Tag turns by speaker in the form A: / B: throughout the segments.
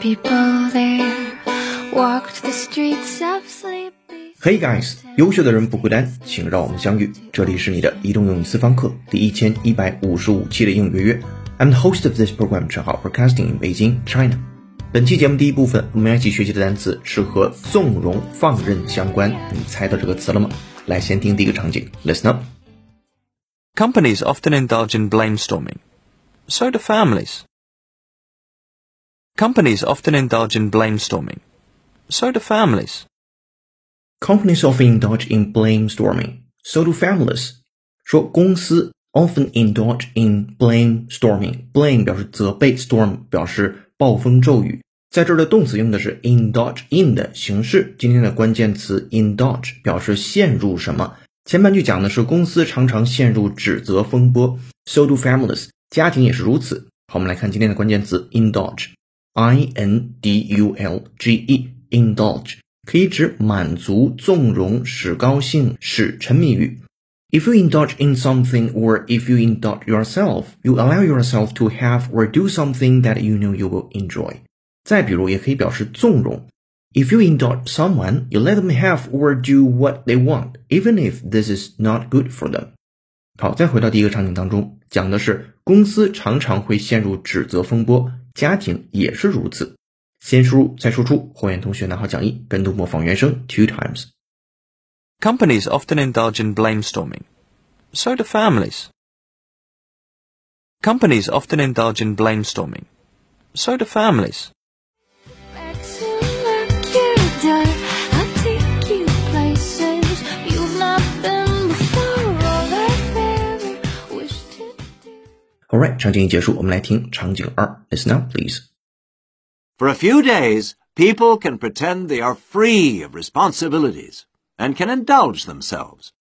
A: Hey guys，优秀的人不孤单，请让我们相遇。这里是你的移动英语私房课第一千一百五十五期的英语约约。I'm the host of this program，陈浩，broadcasting in Beijing, China。本期节目第一部分，我们要一起学习的单词是和纵容、放任相关。你猜到这个词了吗？来，先听第一个场景，Listen up。
B: Companies often indulge in blamestorming. So do families. Companies often indulge in blamestorming. So do families.
A: Companies often indulge in blame storming. So do families. 说公司 often indulge in blame storming. Blame 表示责备，storm 表示暴风骤雨。在这儿的动词用的是 indulge in 的形式。今天的关键词 indulge 表示陷入什么。前半句讲的是公司常常陷入指责风波，so do families，家庭也是如此。好，我们来看今天的关键词 indulge，i n d u l g e，indulge 可以指满足、纵容、使高兴、使沉迷于。If you indulge in something or if you indulge yourself, you allow yourself to have or do something that you know you will enjoy. 再比如，也可以表示纵容。If you indulge someone, you let them have or do what they want, even if this is not good for them. 好，再回到第一个场景当中，讲的是公司常常会陷入指责风波， 家庭也是如此。先输入再输出，后援同学拿好讲义，跟读模仿原声 two times。
B: Companies often indulge in blamestorming. So do families. Companies often indulge in blamestorming. So do families.
A: Alright，场景一结束，我们来听场景二，Listen up, please.
C: For a few days, people can pretend they are free of responsibilities and can indulge themselves.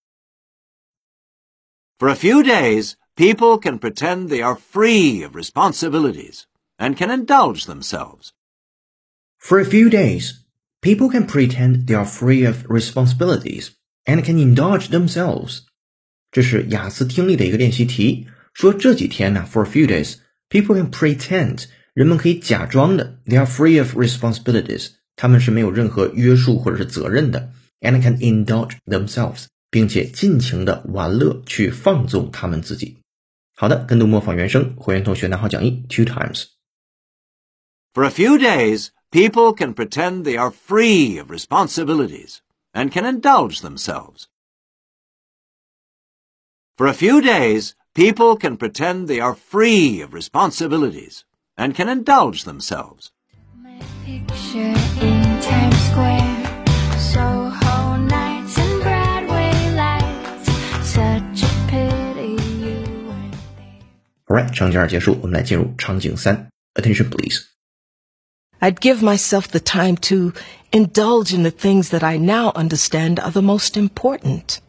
C: For a few days, people can pretend they are free of responsibilities and can indulge themselves.
A: For a few days, people can pretend they are free of responsibilities and can indulge themselves. 这是雅思听力的一个练习题， 说这几天呢，for a few days, people can pretend，人们可以假装的，they are free of responsibilities，他们是没有任何约束或者是责任的，and can indulge themselves，并且尽情的玩乐去放纵他们自己。好的，跟读模仿原声，会员同学拿好讲义 two times。
C: For a few days, people can pretend they are free of responsibilities and can indulge themselves. For a few days, people can pretend they are free of responsibilities and can indulge themselves.
D: My picture in Times Square, Soho nights and Broadway lights. Such a pity you weren't there.
A: Alright，场景二结束，我们来进入场景三。Attention please。
E: I'd give myself the time to indulge in the things that I now understand are the most important.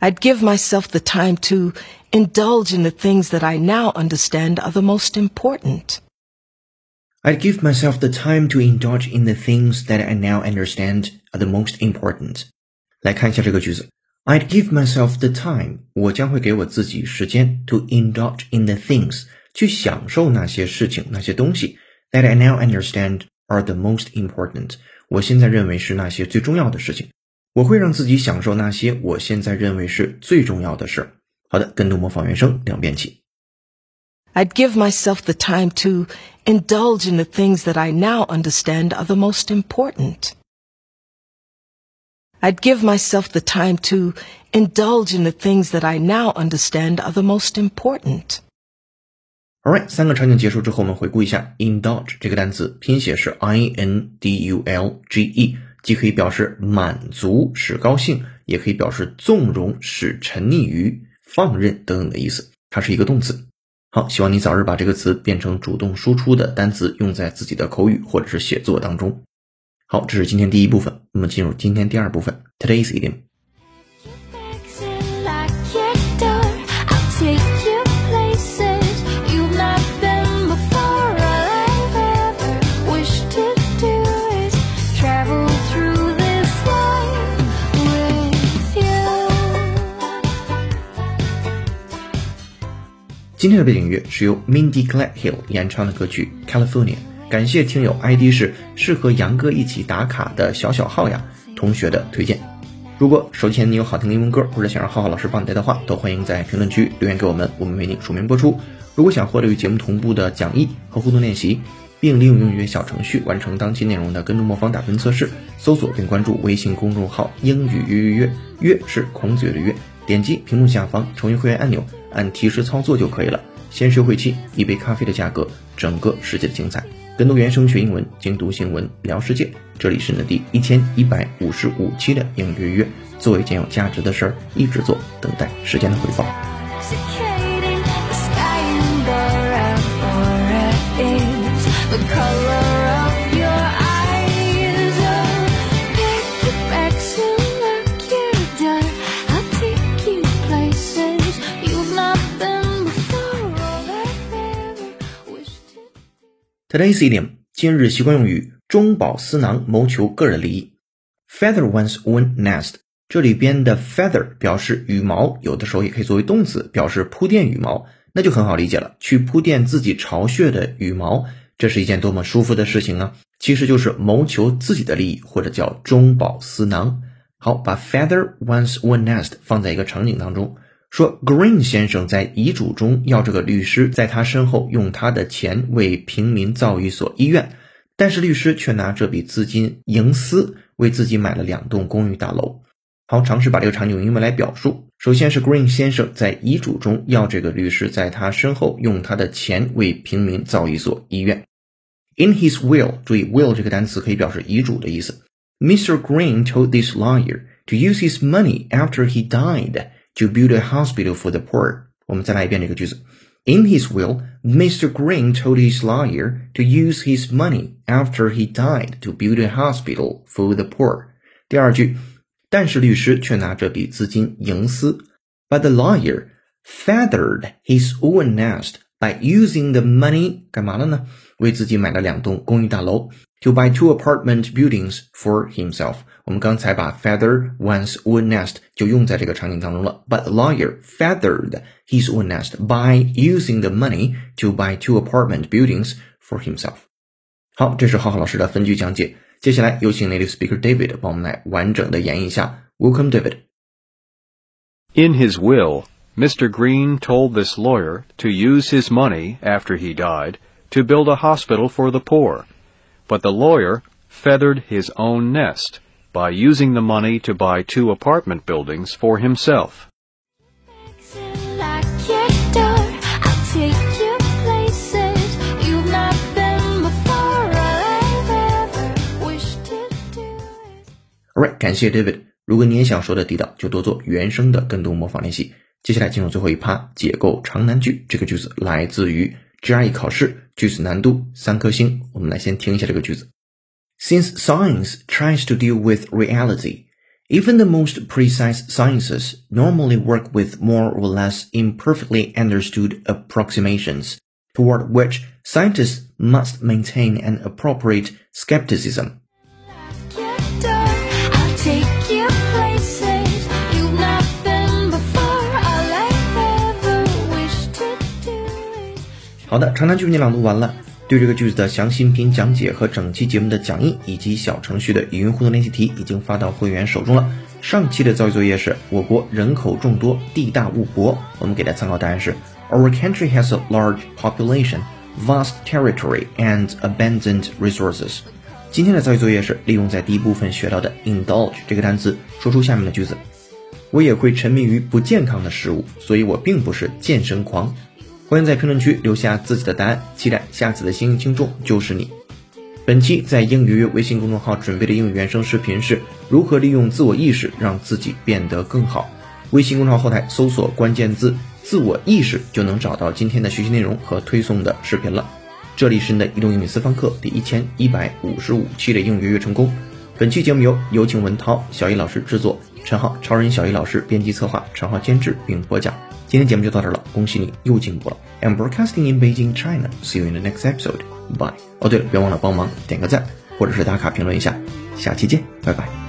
E: I'd give myself the time to indulge in the things that I now understand are the most important.
A: I'd give myself the time to indulge in the things that I now understand are the most important. 来看一下这个句子，I'd give myself the time，我将会给我自己时间 to indulge in the things，去享受那些事情、那些东西 that I now understand are the most important。我现在认为是那些最重要的事情。 我会让自己享受那些我现在认为是最重要的事。好的，跟读模仿原声两遍起。
E: I'd give myself the time to indulge in the things that I now understand are the most important. I'd give myself the time to indulge in the things that I now understand are the most important.
A: Alright，三个场景结束之后，我们回顾一下 indulge 这个单词，拼写是 i n d u l g e，既可以表示满足、使高兴，也可以表示纵容、使沉溺于、放任等等的意思。它是一个动词。好，希望你早日把这个词变成主动输出的单词，用在自己的口语或者是写作当中。好，这是今天第一部分，我们进入今天第二部分，Today's idiom。今天的背景音乐是由 Mindy Gladhill 演唱的歌曲《California》。感谢听友 ID 是适合杨哥一起打卡的小小号呀同学的推荐。如果手机前你有好听的英文歌，或者想让浩浩老师帮你带的话，都欢迎在评论区留言给我们，我们为你署名播出。如果想获得与节目同步的讲义和互动练习，并利用英语小程序完成当期内容的跟读模仿打分测试，搜索并关注微信公众号“英语约约约”，约是孔子约的约。点击屏幕下方成为会员按钮，按提示操作就可以了。先学会期，一杯咖啡的价格，整个世界的精彩。跟读原声学英文，精读新闻聊世界。这里是你的第一千一百五十五期的英语约，做一件有价值的事儿，一直做，等待时间的回报。Today's idiom 今日习惯用语中饱私囊，谋求个人利益。Feather one's own nest，这里边的 feather 表示羽毛，有的时候也可以作为动词，表示铺垫羽毛，那就很好理解了。去铺垫自己巢穴的羽毛，这是一件多么舒服的事情啊！其实就是谋求自己的利益，或者叫中饱私囊。好，把 feather one's own nest 放在一个场景当中，说 Green 先生在遗嘱中要这个律师在他身后用他的钱为平民造一所医院，但是律师却拿这笔资金营私，为自己买了两栋公寓大楼。好，尝试把这个场景用英文来表述。首先是 Green 先生在遗嘱中要这个律师在他身后用他的钱为平民造一所医院。In his will，注意 will 这个单词可以表示遗嘱的意思。Mr. Green told this lawyer to use his money after he died to build a hospital for the poor。我们再来一遍这个句子。In his will, Mr. Green told his lawyer to use his money after he died to build a hospital for the poor。第二句，但是律师却拿这笔资金营私。But the lawyer feathered his own nest by using the money 干嘛了呢？为自己买了两栋公寓大楼，to buy two apartment buildings for himself。我们刚才把 feather one's own nest 就用在这个场景当中了。But the lawyer feathered his own nest by using the money to buy two apartment buildings for himself。好，这是浩浩老师的分句讲解。接下来有请 native speaker David 帮我们来完整的演绎一下。Welcome, David.
F: In his will, Mr. Green told this lawyer to use his money after he died to build a hospital for the poor, but the lawyer feathered his own nest by using the money to buy two apartment buildings for himself.
D: Lock your door. I'll take you places you've not been before. All I've ever wished to do is.
A: Alright，感谢 David。如果你也想说的地道，就多做原声的跟读模仿练习。 接下来进入最后一趴，解构长难句。这个句子来自于 GRE 考试，句子难度三颗星。我们来先听一下这个句子。Since science tries to deal with reality, even the most precise sciences normally work with more or less imperfectly understood approximations, toward which scientists must maintain an appropriate skepticism. 好的，长难句你朗读完了。对这个句子的详细音频讲解和整期节目的讲义以及小程序的语音互动练习题已经发到会员手中了。上期的造句作业是我国人口众多，地大物博。我们给的参考答案是 Our country has a large population, vast territory, and abundant resources。今天的造句作业是利用在第一部分学到的 indulge 这个单词，说出下面的句子。我也会沉迷于不健康的食物，所以我并不是健身狂。欢迎在评论区留下自己的答案，期待下次的幸运听众就是你。本期在英语约微信公众号准备的英语原声视频是如何利用自我意识让自己变得更好。微信公众号后台搜索关键字“自我意识”就能找到今天的学习内容和推送的视频了。这里是你的移动英语私房课第一千一百五十五期的英语约约成功。本期节目由有请文涛、小易老师制作，陈浩、超人小易老师编辑策划，陈浩监制并播讲。今天节目就到这了，恭喜你又进步了。I'm broadcasting in Beijing, China. See you in the next episode. Bye. 哦，对了，别忘了帮忙点个赞，或者是打卡评论一下。下期见，拜拜。